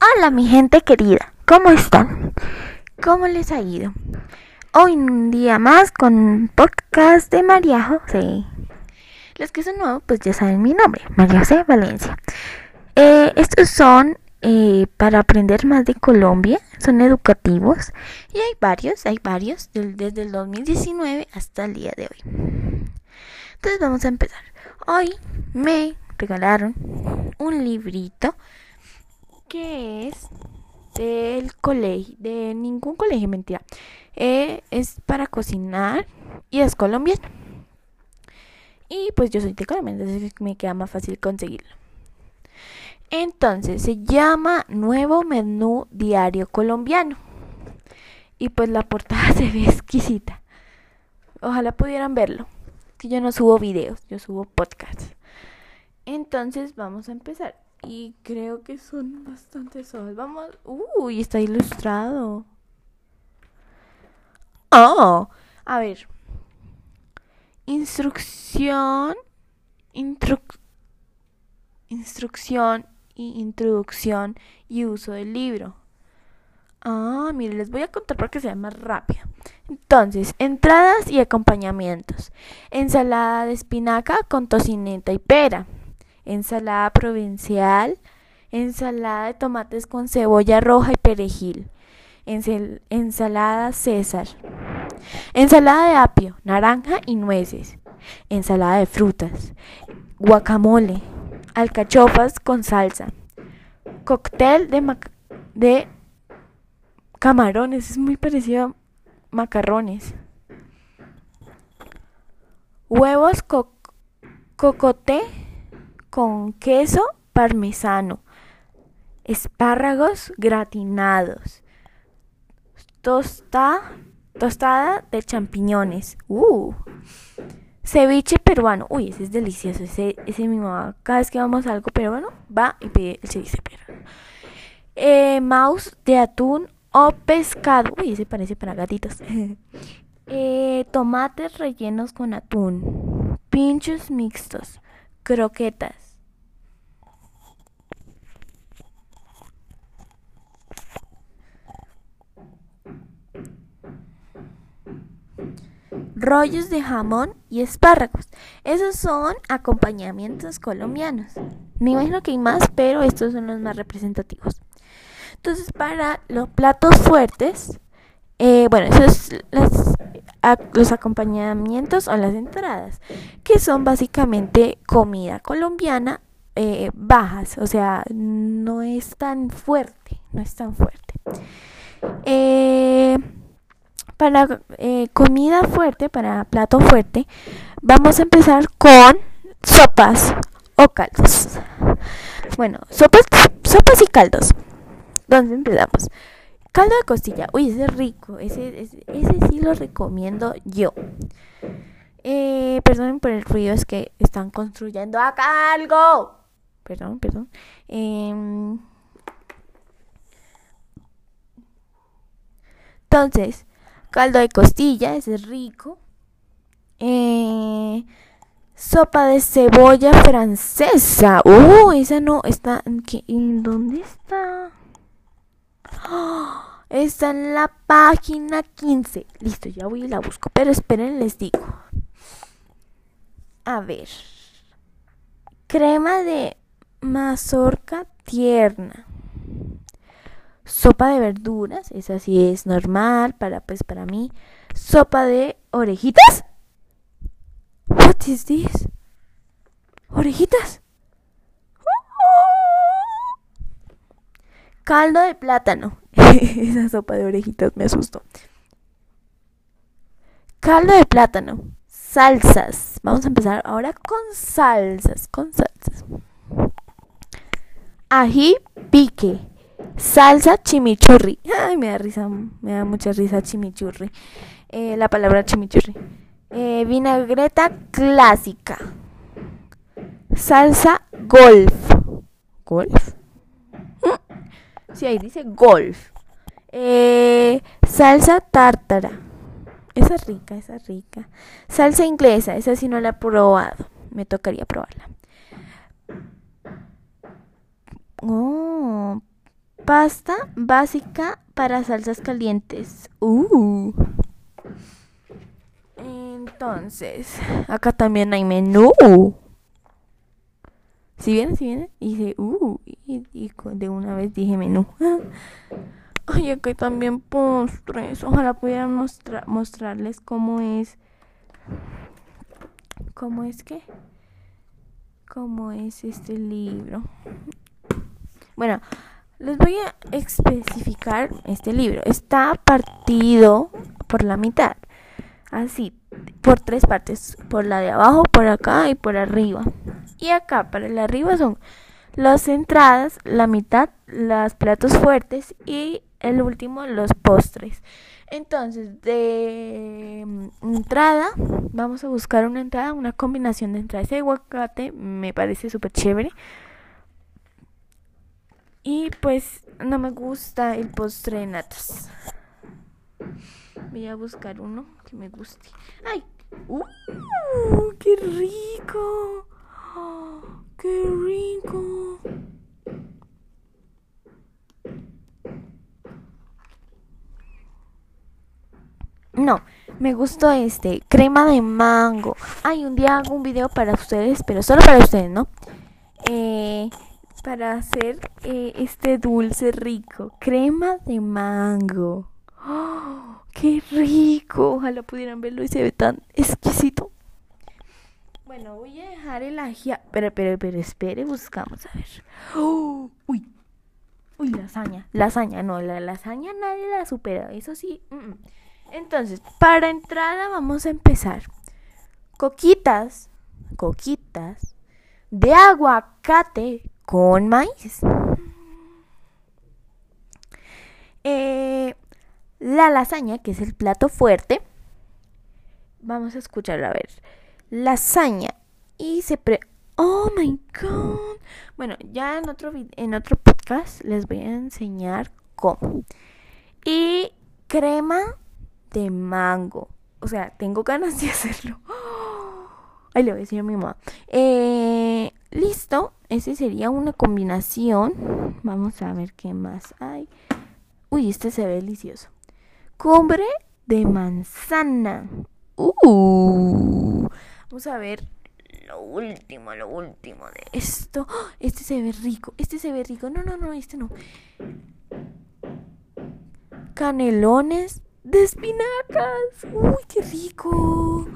Hola mi gente querida, ¿cómo están? ¿Cómo les ha ido? Hoy un día más con podcast de María José. Los que son nuevos pues ya saben mi nombre, María José Valencia. Eh, estos son eh, para aprender más de Colombia, son educativos y hay varios, hay varios desde el 2019 hasta el día de hoy. Entonces vamos a empezar. Hoy me regalaron un librito que es del colegio, de ningún colegio, mentira. Eh, es para cocinar y es colombiano. Y pues yo soy de Colombia, entonces me queda más fácil conseguirlo. Entonces se llama Nuevo Menú Diario Colombiano. Y pues la portada se ve exquisita. Ojalá pudieran verlo. Que yo no subo videos, yo subo podcasts. Entonces vamos a empezar. Y creo que son bastante solos. Vamos. Uy, está ilustrado. Oh, a ver. Instrucción. instrucción y introducción y uso del libro. Ah, mire, les voy a contar para que sea más rápido. Entonces, entradas y acompañamientos. Ensalada de espinaca con tocineta y pera ensalada provincial, ensalada de tomates con cebolla roja y perejil, ensalada César, ensalada de apio, naranja y nueces, ensalada de frutas, guacamole, alcachofas con salsa, cóctel de, de camarones, es muy parecido a macarrones, huevos cocote con queso parmesano, espárragos gratinados, tosta, tostada de champiñones, uh, ceviche peruano, uy, ese es delicioso, ese, ese mi mamá, cada vez que vamos a algo peruano, va y pide el ceviche peruano. Eh, mouse de atún o pescado, uy, ese parece para gatitos. eh, tomates rellenos con atún, pinchos mixtos, croquetas rollos de jamón y espárragos. Esos son acompañamientos colombianos. Me imagino que hay más, pero estos son los más representativos. Entonces, para los platos fuertes, eh, bueno, esos los acompañamientos o las entradas, que son básicamente comida colombiana eh, bajas, o sea, no es tan fuerte, no es tan fuerte. Eh, para comida fuerte, para plato fuerte, vamos a empezar con sopas o caldos. Bueno, sopas, sopas y caldos. ¿Dónde empezamos? Caldo de costilla. Uy, ese es rico. Ese, ese, sí lo recomiendo yo. Eh, perdonen por el ruido, es que están construyendo acá algo. Perdón, perdón. Em, entonces, caldo de costilla, ese es rico. Eh, sopa de cebolla francesa. Uh, esa no está. ¿En dónde está? está en la página 15. Listo, ya voy y la busco. Pero esperen, les digo. A ver. Crema de mazorca tierna sopa de verduras, esa sí es normal para pues para mí. Sopa de orejitas. What is this? Orejitas. Caldo de plátano. esa sopa de orejitas me asustó. Caldo de plátano. Salsas. Vamos a empezar ahora con salsas, con salsas. Ají pique Salsa chimichurri. Ay, me da risa, me da mucha risa chimichurri. Eh, la palabra chimichurri. Eh, vinagreta clásica. Salsa golf. ¿Golf? Sí, ahí dice golf. Eh, salsa tártara. Esa es rica, esa es rica. Salsa inglesa, esa sí no la he probado. Me tocaría probarla. Oh, pasta básica para salsas calientes. Uh. Entonces, acá también hay menú. Si viene, si viene, y dice, uh, y, de una vez dije menú. Acá hay también postres. Ojalá pudieran mostrarles cómo es. ¿Cómo es que? ¿Cómo es este libro? Bueno, les voy a especificar este libro. Está partido por la mitad. Así, por tres partes. Por la de abajo, por acá y por arriba. Y acá, para el arriba son las entradas, la mitad, los platos fuertes y el último, los postres. Entonces, de mm, entrada, vamos a buscar una entrada, una combinación de entrada. Ese aguacate me parece súper chévere. Y pues no me gusta el postre de natas. Voy a buscar uno que me guste. ¡Ay! ¡Uh! ¡Qué rico! ¡Qué rico! No, me gustó este, crema de mango. Ay, un día hago un video para ustedes, pero solo para ustedes, ¿no? Eh, para hacer eh, este dulce rico, crema de mango. ¡Oh, ¡Qué rico! Ojalá pudieran verlo y se ve tan exquisito. Bueno, voy a dejar el ají. Pero, pero, pero, espere, buscamos a ver. ¡Oh! ¡Uy! Uy, lasaña. Lasaña, no, la lasaña nadie la supera. Eso sí. Entonces, para entrada vamos a empezar. Coquitas, coquitas de aguacate con maíz. Eh, la lasaña, que es el plato fuerte. Vamos a escucharlo a ver lasaña y se pre... Oh my god. Bueno, ya en otro en otro podcast les voy a enseñar cómo. Y crema de mango. O sea, tengo ganas de hacerlo. Ay, le voy a decir a mi mamá. Eh, listo. Ese sería una combinación. Vamos a ver qué más hay. Uy, este se ve delicioso. Cumbre de manzana. Uh. Vamos a ver lo último, lo último de esto. ¡Ah! Este se ve rico, este se ve rico. No, no, no, este no. Canelones de espinacas. Uy, qué rico.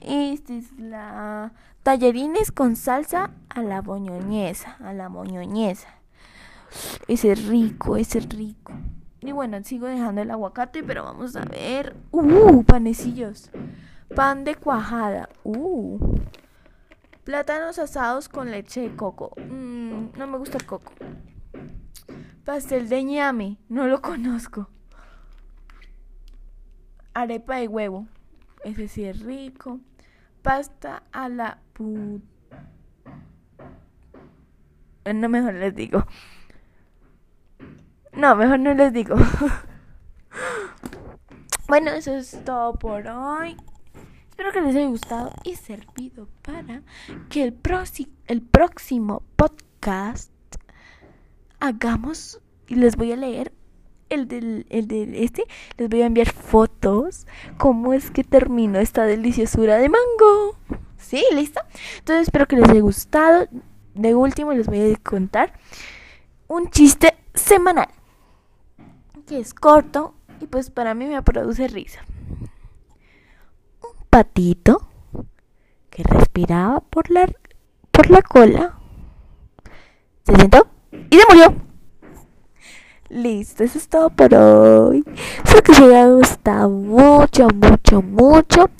Esta es la tallarines con salsa a la boñoñesa, a la boñoñesa. Ese es rico, ese es rico. Y bueno, sigo dejando el aguacate, pero vamos a ver. Uh, panecillos. Pan de cuajada. Uh. Plátanos asados con leche de coco. Mm, no me gusta el coco. Pastel de ñame. No lo conozco. Arepa de huevo. Ese sí es rico. Pasta a la put... No, mejor les digo. No, mejor no les digo. bueno, eso es todo por hoy. Espero que les haya gustado y servido para que el, el próximo podcast hagamos y les voy a leer el del, el este. Les voy a enviar fotos. Cómo es que terminó esta deliciosura de mango. ¿Sí? ¿Listo? Entonces espero que les haya gustado. De último les voy a contar un chiste semanal. Que es corto y pues para mí me produce risa patito que respiraba por la, por la cola. Se sentó y se murió. Listo, eso es todo por hoy. Espero que os haya gustado mucho, mucho, mucho.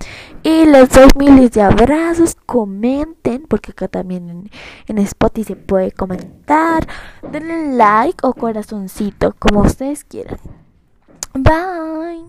Y les doy miles de abrazos. Comenten, porque acá también en, en Spotify se puede comentar. Denle like o corazoncito, como ustedes quieran. Bye.